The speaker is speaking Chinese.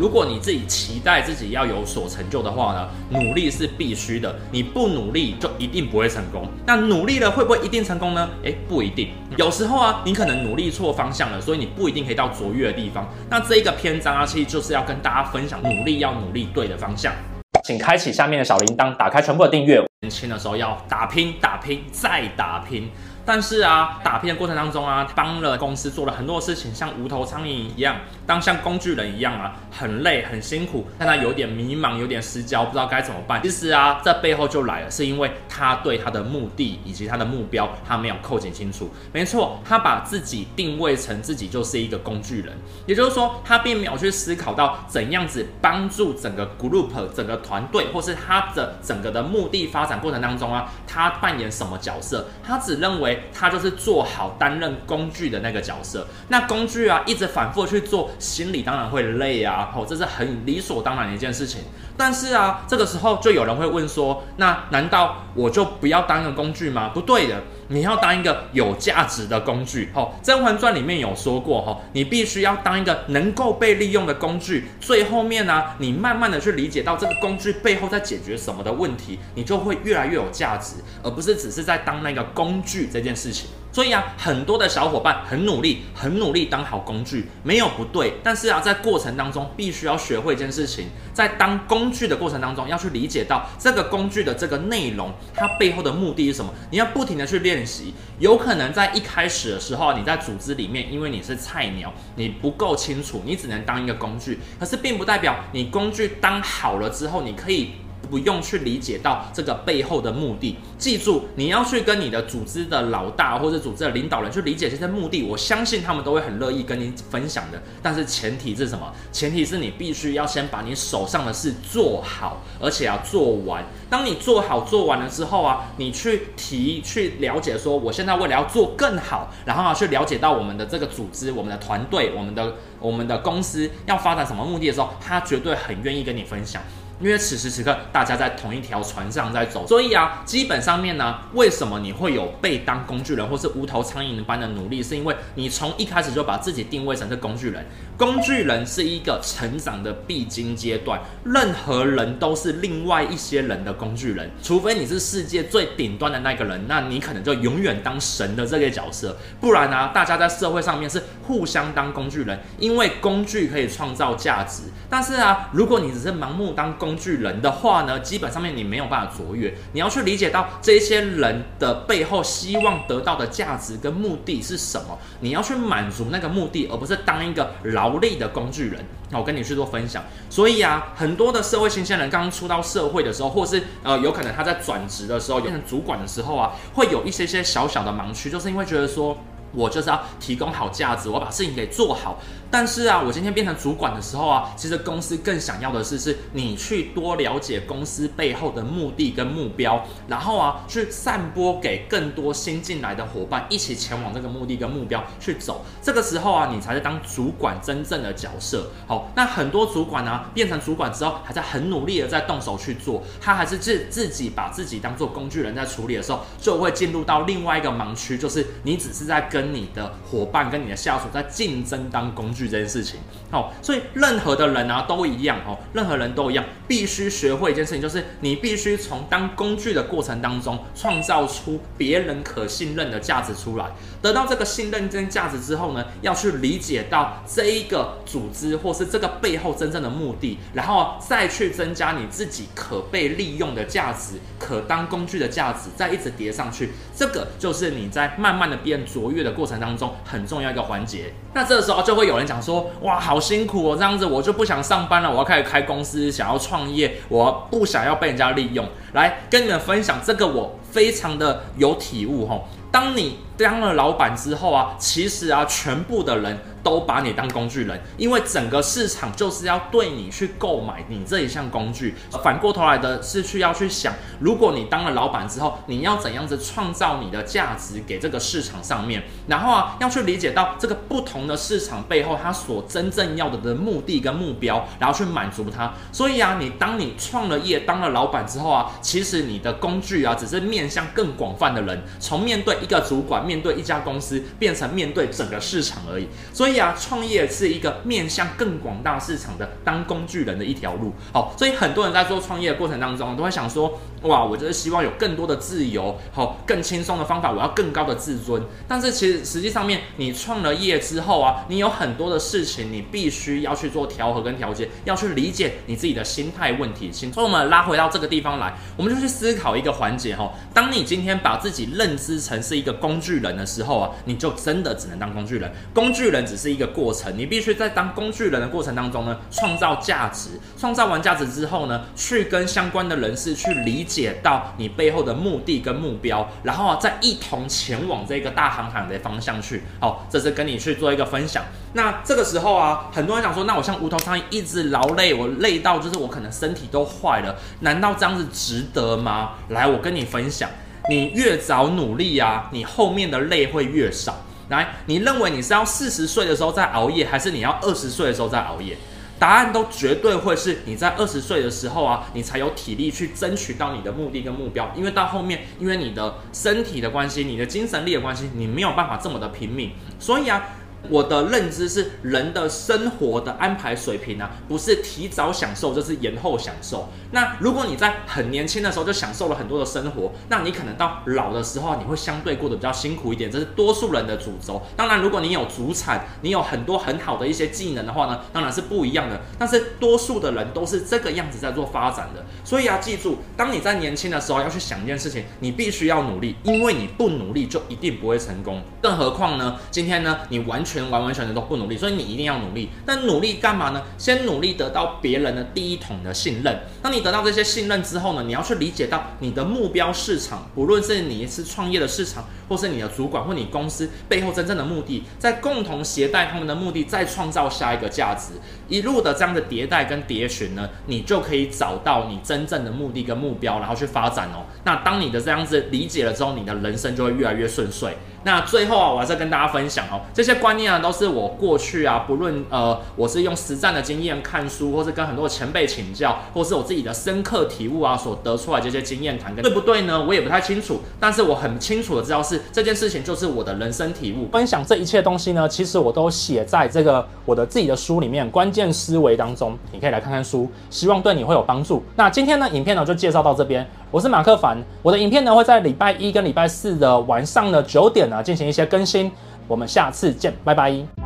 如果你自己期待自己要有所成就的话呢，努力是必须的。你不努力就一定不会成功。那努力了会不会一定成功呢？诶，不一定。有时候啊，你可能努力错方向了，所以你不一定可以到卓越的地方。那这一个篇章啊，其实就是要跟大家分享，努力要努力对的方向。请开启下面的小铃铛，打开全部的订阅。年轻的时候要打拼，打拼，再打拼。但是啊，打拼的过程当中啊，帮了公司做了很多事情，像无头苍蝇一样，当像工具人一样啊，很累很辛苦，但他有点迷茫，有点失焦，不知道该怎么办。其实啊，这背后就来了，是因为他对他的目的以及他的目标，他没有扣紧清楚。没错，他把自己定位成自己就是一个工具人，也就是说，他并没有去思考到怎样子帮助整个 group、整个团队，或是他的整个的目的发展过程当中啊，他扮演什么角色？他只认为。他就是做好担任工具的那个角色，那工具啊一直反复去做，心里当然会累啊，哦，这是很理所当然的一件事情。但是啊，这个时候就有人会问说，那难道我就不要当一个工具吗？不对的，你要当一个有价值的工具。哦，《甄嬛传》里面有说过，哈，你必须要当一个能够被利用的工具。最后面呢，你慢慢的去理解到这个工具背后在解决什么的问题，你就会越来越有价值，而不是只是在当那个工具这件事情。所以啊，很多的小伙伴很努力，很努力当好工具，没有不对。但是啊，在过程当中必须要学会一件事情，在当工具的过程当中，要去理解到这个工具的这个内容，它背后的目的是什么。你要不停的去练习。有可能在一开始的时候，你在组织里面，因为你是菜鸟，你不够清楚，你只能当一个工具。可是并不代表你工具当好了之后，你可以。不用去理解到这个背后的目的，记住你要去跟你的组织的老大或者组织的领导人去理解这些目的，我相信他们都会很乐意跟你分享的。但是前提是什么？前提是你必须要先把你手上的事做好，而且要做完。当你做好做完了之后啊，你去提去了解说，我现在为了要做更好，然后啊去了解到我们的这个组织、我们的团队、我们的我们的公司要发展什么目的的时候，他绝对很愿意跟你分享。因为此时此刻大家在同一条船上在走，所以啊，基本上面呢，为什么你会有被当工具人或是无头苍蝇般的努力？是因为你从一开始就把自己定位成是工具人。工具人是一个成长的必经阶段，任何人都是另外一些人的工具人，除非你是世界最顶端的那个人，那你可能就永远当神的这个角色。不然呢，大家在社会上面是互相当工具人，因为工具可以创造价值。但是啊，如果你只是盲目当工工具人的话呢，基本上面你没有办法卓越。你要去理解到这些人的背后希望得到的价值跟目的是什么，你要去满足那个目的，而不是当一个劳力的工具人。那我跟你去做分享。所以啊，很多的社会新鲜人刚刚出到社会的时候，或是呃有可能他在转职的时候，变成主管的时候啊，会有一些些小小的盲区，就是因为觉得说。我就是要提供好价值，我把事情给做好。但是啊，我今天变成主管的时候啊，其实公司更想要的是，是你去多了解公司背后的目的跟目标，然后啊，去散播给更多新进来的伙伴，一起前往这个目的跟目标去走。这个时候啊，你才是当主管真正的角色。好，那很多主管呢、变成主管之后，还在很努力的在动手去做，他还是自自己把自己当做工具人在处理的时候，就会进入到另外一个盲区，就是你只是在跟。跟你的伙伴、跟你的下属在竞争当工具这件事情，哦，所以任何的人啊都一样哦，任何人都一样，必须学会一件事情，就是你必须从当工具的过程当中，创造出别人可信任的价值出来。得到这个信任跟价值之后呢，要去理解到这一个组织或是这个背后真正的目的，然后再去增加你自己可被利用的价值、可当工具的价值，再一直叠上去。这个就是你在慢慢的变卓越的过程当中很重要一个环节，那这时候就会有人讲说，哇，好辛苦哦，这样子我就不想上班了，我要开始开公司，想要创业，我不想要被人家利用。来跟你们分享这个，我非常的有体悟吼。当你当了老板之后啊，其实啊，全部的人。都把你当工具人，因为整个市场就是要对你去购买你这一项工具。反过头来的是去要去想，如果你当了老板之后，你要怎样子创造你的价值给这个市场上面，然后啊，要去理解到这个不同的市场背后，它所真正要的的目的跟目标，然后去满足它。所以啊，你当你创了业，当了老板之后啊，其实你的工具啊，只是面向更广泛的人，从面对一个主管，面对一家公司，变成面对整个市场而已。所以啊，创业是一个面向更广大市场的当工具人的一条路。好，所以很多人在做创业的过程当中，都会想说，哇，我就是希望有更多的自由，好，更轻松的方法，我要更高的自尊。但是其实实际上面，你创了业之后啊，你有很多的事情，你必须要去做调和跟调节，要去理解你自己的心态问题。所以我们拉回到这个地方来，我们就去思考一个环节哈。当你今天把自己认知成是一个工具巨人的时候啊，你就真的只能当工具人。工具人只是一个过程，你必须在当工具人的过程当中呢，创造价值。创造完价值之后呢，去跟相关的人士去理解到你背后的目的跟目标，然后啊，再一同前往这个大航海的方向去。好，这是跟你去做一个分享。那这个时候啊，很多人想说，那我像无头苍蝇一直劳累，我累到就是我可能身体都坏了，难道这样子值得吗？来，我跟你分享，你越早努力啊，你后面的累会越少。来，你认为你是要四十岁的时候再熬夜，还是你要二十岁的时候再熬夜？答案都绝对会是你在二十岁的时候啊，你才有体力去争取到你的目的跟目标。因为到后面，因为你的身体的关系，你的精神力的关系，你没有办法这么的拼命。所以啊。我的认知是，人的生活的安排水平啊，不是提早享受，就是延后享受。那如果你在很年轻的时候就享受了很多的生活，那你可能到老的时候，你会相对过得比较辛苦一点，这是多数人的主轴。当然，如果你有主产，你有很多很好的一些技能的话呢，当然是不一样的。但是多数的人都是这个样子在做发展的。所以要记住，当你在年轻的时候要去想一件事情，你必须要努力，因为你不努力就一定不会成功。更何况呢，今天呢，你完全。全完完全全都不努力，所以你一定要努力。那努力干嘛呢？先努力得到别人的第一桶的信任。当你得到这些信任之后呢，你要去理解到你的目标市场，不论是你是创业的市场，或是你的主管或你公司背后真正的目的，在共同携带他们的目的，再创造下一个价值。一路的这样的迭代跟迭寻呢，你就可以找到你真正的目的跟目标，然后去发展哦。那当你的这样子理解了之后，你的人生就会越来越顺遂。那最后啊，我还是跟大家分享哦，这些观念啊，都是我过去啊，不论呃，我是用实战的经验看书，或是跟很多前辈请教，或是我自己的深刻体悟啊，所得出来这些经验谈，跟对不对呢？我也不太清楚，但是我很清楚的知道是这件事情就是我的人生体悟。分享这一切东西呢，其实我都写在这个我的自己的书里面，关键思维当中，你可以来看看书，希望对你会有帮助。那今天呢，影片呢就介绍到这边，我是马克凡，我的影片呢会在礼拜一跟礼拜四的晚上的九点。呢，进行一些更新，我们下次见，拜拜。